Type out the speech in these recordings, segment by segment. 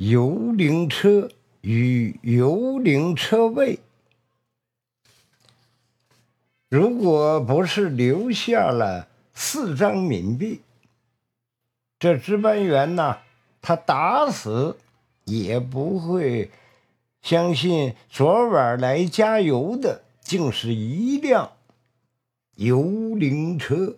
幽灵车与幽灵车位。如果不是留下了四张冥币，这值班员呢，他打死也不会相信昨晚来加油的竟是一辆幽灵车。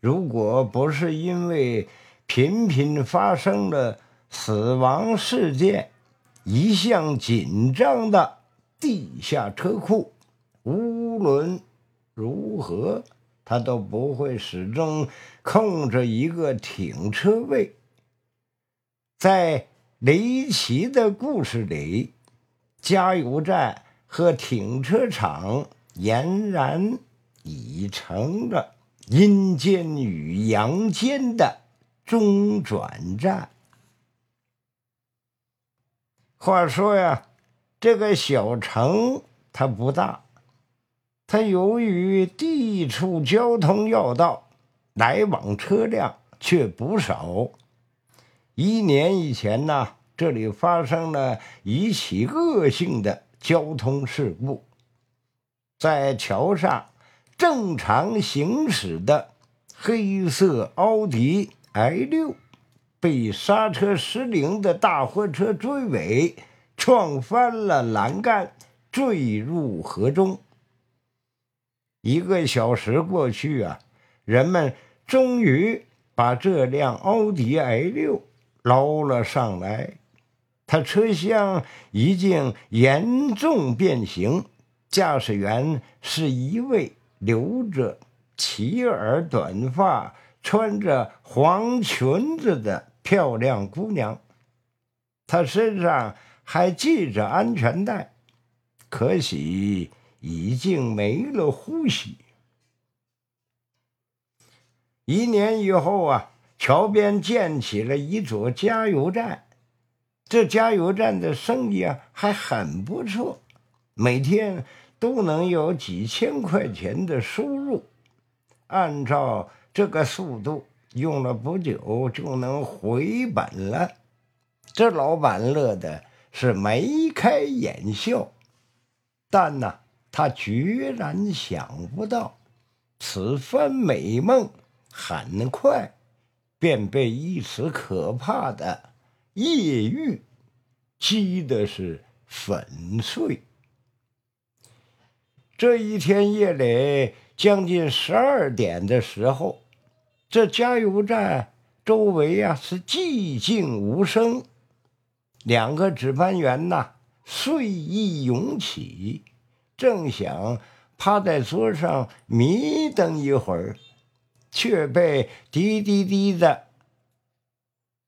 如果不是因为频频发生了死亡事件，一向紧张的地下车库。无论如何，他都不会始终空着一个停车位。在离奇的故事里，加油站和停车场俨然已成了阴间与阳间的中转站。话说呀，这个小城它不大。它由于地处交通要道，来往车辆却不少。一年以前呢，这里发生了一起恶性的交通事故，在桥上正常行驶的黑色奥迪 i6 被刹车失灵的大货车追尾，撞翻了栏杆，坠入河中。一个小时过去啊，人们终于把这辆奥迪 i6 捞了上来。它车厢已经严重变形，驾驶员是一位留着齐耳短发、穿着黄裙子的漂亮姑娘。她身上还系着安全带，可喜。已经没了呼吸。一年以后啊，桥边建起了一座加油站，这加油站的生意啊还很不错，每天都能有几千块钱的收入。按照这个速度，用了不久就能回本了。这老板乐的是眉开眼笑，但呢。他居然想不到，此番美梦很快便被一次可怕的夜狱击的是粉碎。这一天夜里将近十二点的时候，这加油站周围啊是寂静无声，两个值班员呐睡意涌起。正想趴在桌上迷瞪一会儿，却被滴滴滴的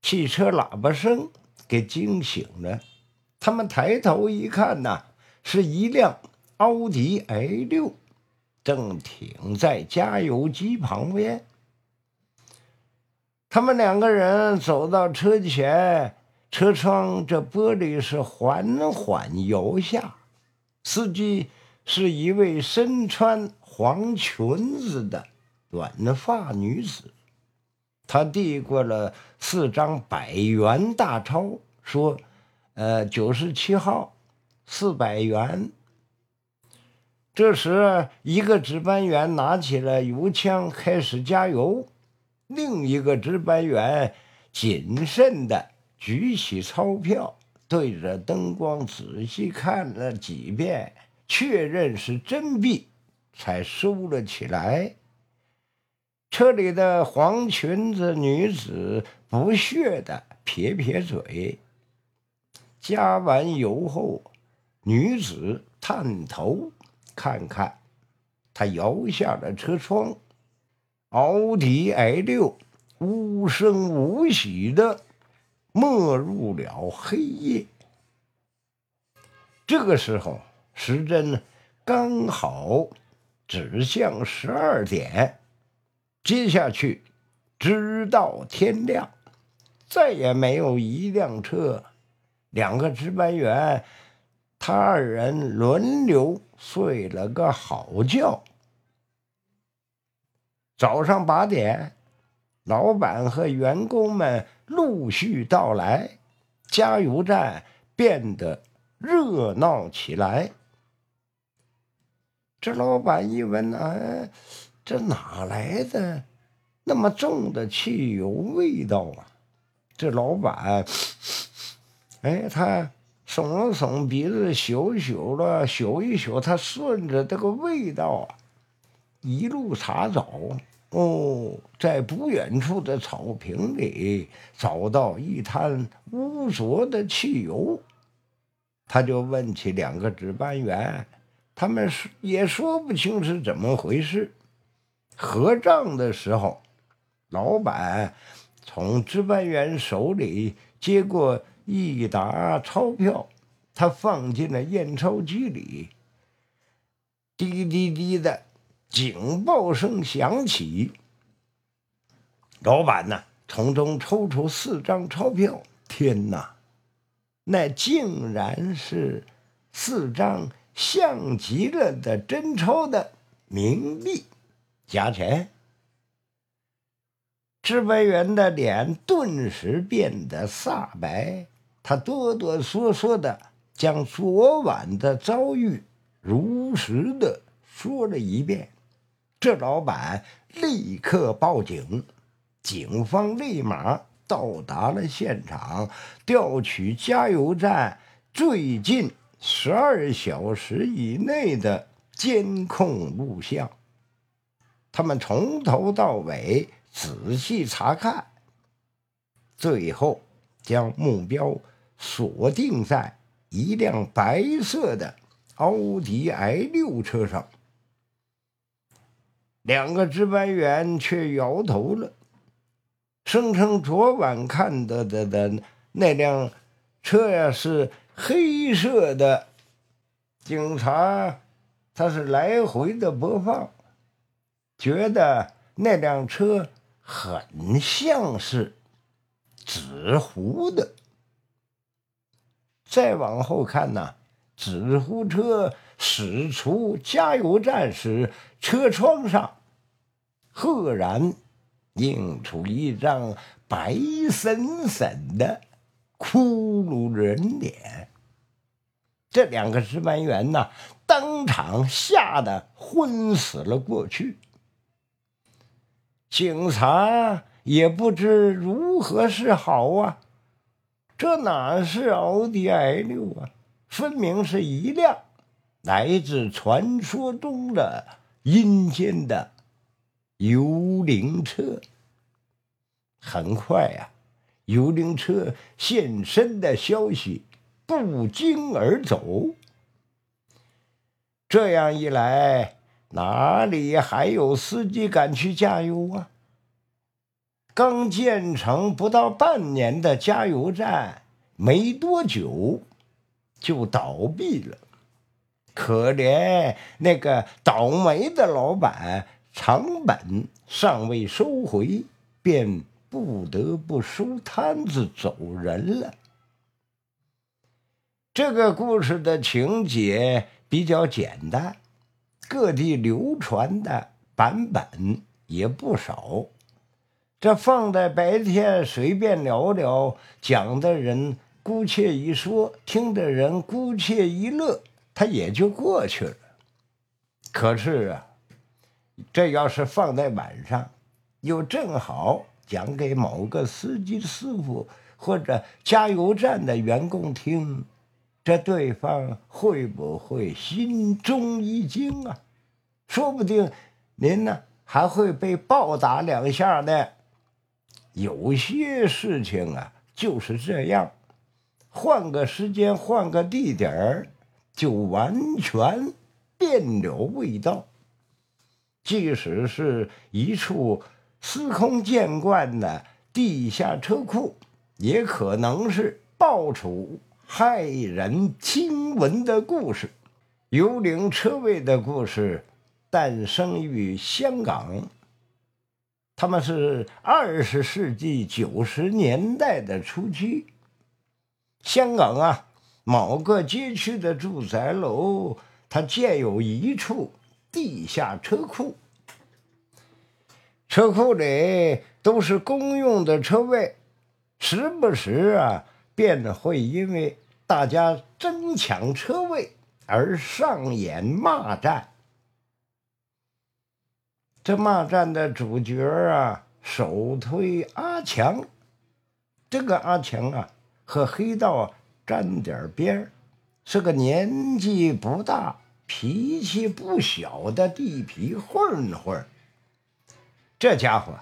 汽车喇叭声给惊醒了。他们抬头一看，呐，是一辆奥迪 A6，正停在加油机旁边。他们两个人走到车前，车窗这玻璃是缓缓摇下。司机是一位身穿黄裙子的短发女子，她递过了四张百元大钞，说：“呃，九十七号，四百元。”这时，一个值班员拿起了油枪，开始加油；另一个值班员谨慎地举起钞票。对着灯光仔细看了几遍，确认是真币，才收了起来。车里的黄裙子女子不屑的撇撇嘴。加完油后，女子探头看看，她摇下了车窗，奥迪 i 六无声无息的。没入了黑夜。这个时候，时针刚好指向十二点。接下去，直到天亮，再也没有一辆车。两个值班员，他二人轮流睡了个好觉。早上八点。老板和员工们陆续到来，加油站变得热闹起来。这老板一闻，哎，这哪来的那么重的汽油味道啊？这老板，哎，他耸了耸鼻子，嗅一嗅了，嗅一嗅，他顺着这个味道啊，一路查找。哦，在不远处的草坪里找到一滩污浊的汽油，他就问起两个值班员，他们也说不清是怎么回事。合账的时候，老板从值班员手里接过一沓钞票，他放进了验钞机里，滴滴滴的。警报声响起，老板呢从中抽出四张钞票。天哪，那竟然是四张像极了的真钞的冥币，加钱。值班员的脸顿时变得煞白，他哆哆嗦嗦的将昨晚的遭遇如实的说了一遍。这老板立刻报警，警方立马到达了现场，调取加油站最近十二小时以内的监控录像。他们从头到尾仔细查看，最后将目标锁定在一辆白色的奥迪 i 六车上。两个值班员却摇头了，声称昨晚看到的的那辆车呀是黑色的。警察他是来回的播放，觉得那辆车很像是纸糊的。再往后看呢，纸糊车驶出加油站时。车窗上赫然映出一张白森森的骷髅人脸，这两个值班员呐，当场吓得昏死了过去。警察也不知如何是好啊，这哪是奥迪 i 六啊，分明是一辆来自传说中的。阴间的幽灵车，很快呀，幽灵车现身的消息不胫而走。这样一来，哪里还有司机敢去加油啊？刚建成不到半年的加油站，没多久就倒闭了。可怜那个倒霉的老板，成本尚未收回，便不得不收摊子走人了。这个故事的情节比较简单，各地流传的版本也不少。这放在白天随便聊聊，讲的人姑且一说，听的人姑且一乐。他也就过去了。可是啊，这要是放在晚上，又正好讲给某个司机师傅或者加油站的员工听，这对方会不会心中一惊啊？说不定您呢还会被暴打两下呢。有些事情啊就是这样，换个时间，换个地点儿。就完全变了味道。即使是一处司空见惯的地下车库，也可能是爆出骇人听闻的故事。幽灵车位的故事诞生于香港，他们是二十世纪九十年代的初期，香港啊。某个街区的住宅楼，它建有一处地下车库，车库里都是公用的车位，时不时啊，便会因为大家争抢车位而上演骂战。这骂战的主角啊，首推阿强。这个阿强啊，和黑道啊沾点边是个年纪不大、脾气不小的地痞混混。这家伙，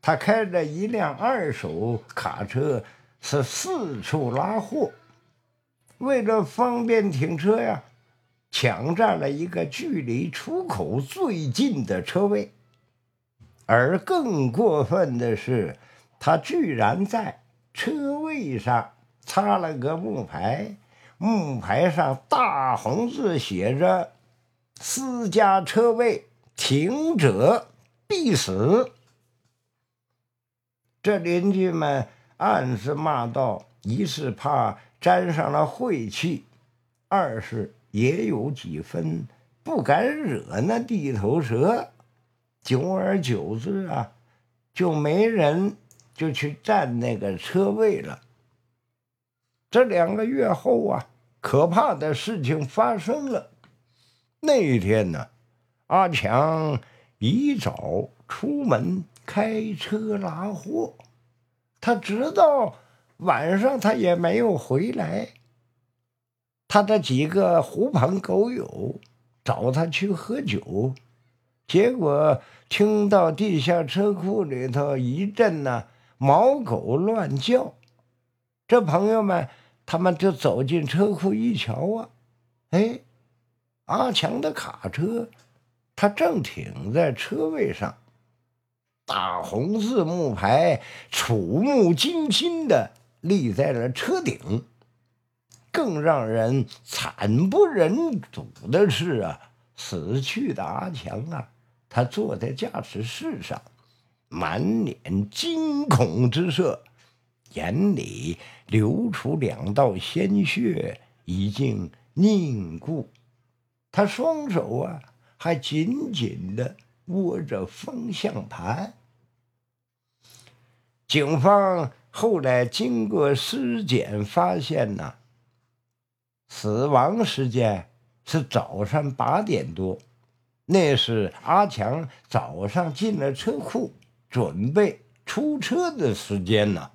他开着一辆二手卡车，是四处拉货。为了方便停车呀，抢占了一个距离出口最近的车位。而更过分的是，他居然在车位上插了个木牌，木牌上大红字写着：“私家车位停者必死。”这邻居们暗自骂道：一是怕沾上了晦气，二是也有几分不敢惹那地头蛇。久而久之啊，就没人就去占那个车位了。这两个月后啊，可怕的事情发生了。那一天呢，阿强一早出门开车拉货，他直到晚上他也没有回来。他的几个狐朋狗友找他去喝酒。结果听到地下车库里头一阵呢毛狗乱叫，这朋友们他们就走进车库一瞧啊，哎，阿强的卡车，他正停在车位上，大红字木牌触目惊心的立在了车顶。更让人惨不忍睹的是啊，死去的阿强啊。他坐在驾驶室上，满脸惊恐之色，眼里流出两道鲜血，已经凝固。他双手啊，还紧紧的握着方向盘。警方后来经过尸检发现呢，死亡时间是早上八点多。那是阿强早上进了车库，准备出车的时间呢。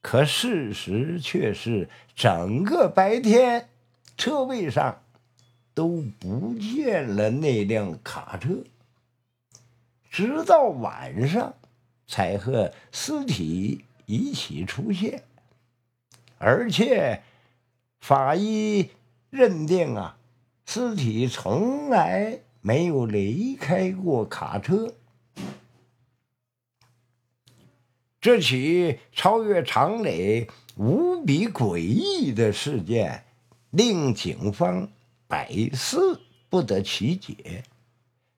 可事实却是，整个白天车位上都不见了那辆卡车，直到晚上才和尸体一起出现。而且法医认定啊，尸体从来。没有离开过卡车，这起超越常理、无比诡异的事件，令警方百思不得其解。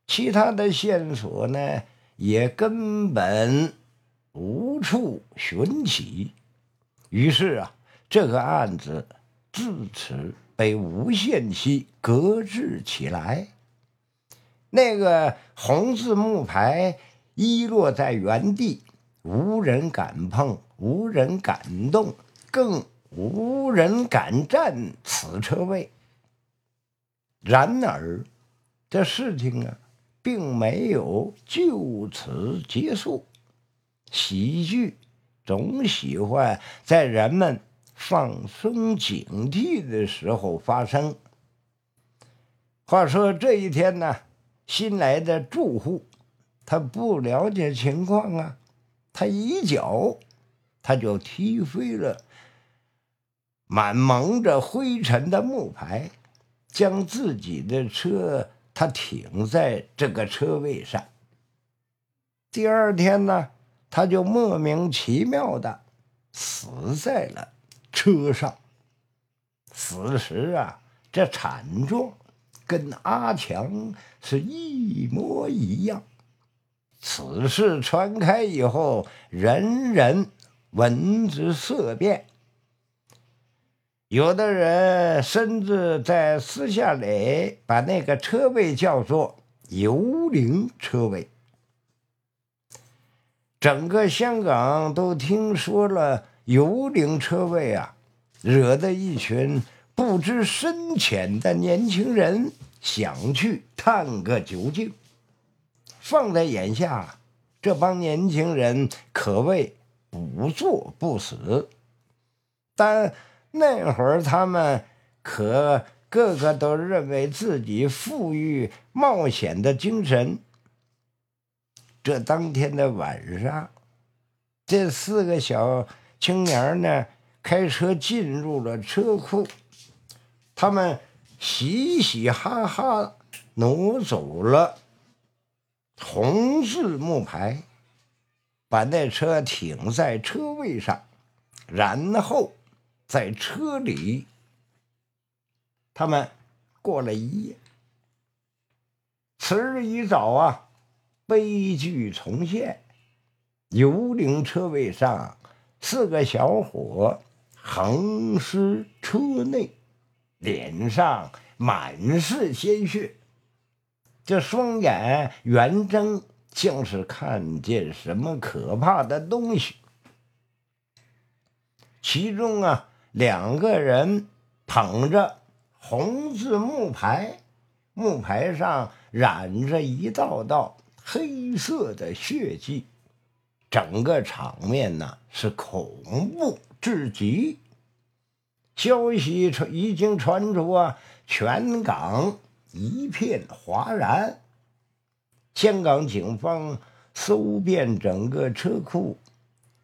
其他的线索呢，也根本无处寻起。于是啊，这个案子自此被无限期搁置起来。那个红字木牌遗落在原地，无人敢碰，无人敢动，更无人敢占此车位。然而，这事情啊，并没有就此结束。喜剧总喜欢在人们放松警惕的时候发生。话说这一天呢？新来的住户，他不了解情况啊，他一脚，他就踢飞了满蒙着灰尘的木牌，将自己的车他停在这个车位上。第二天呢，他就莫名其妙的死在了车上。死时啊，这惨状。跟阿强是一模一样。此事传开以后，人人闻之色变。有的人甚至在私下里把那个车位叫做“幽灵车位”。整个香港都听说了幽灵车位啊，惹得一群不知深浅的年轻人想去探个究竟。放在眼下，这帮年轻人可谓不作不死，但那会儿他们可个个都认为自己富裕冒险的精神。这当天的晚上，这四个小青年呢，开车进入了车库，他们嘻嘻哈哈挪走了。红字木牌，把那车停在车位上，然后在车里，他们过了一夜。次日一早啊，悲剧重现。幽灵车位上，四个小伙横尸车内，脸上满是鲜血。这双眼圆睁，像是看见什么可怕的东西。其中啊，两个人捧着红字木牌，木牌上染着一道道黑色的血迹，整个场面呢是恐怖至极。消息传已经传出啊，全港。一片哗然。香港警方搜遍整个车库，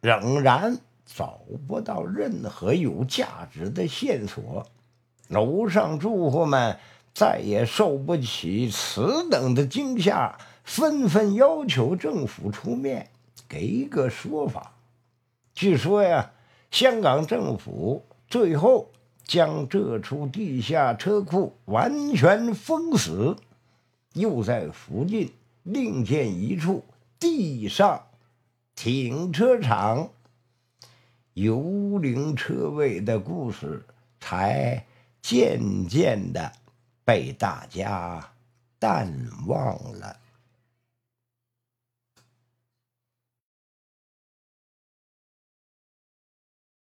仍然找不到任何有价值的线索。楼上住户们再也受不起此等的惊吓，纷纷要求政府出面给一个说法。据说呀，香港政府最后。将这处地下车库完全封死，又在附近另建一处地上停车场。幽灵车位的故事才渐渐的被大家淡忘了。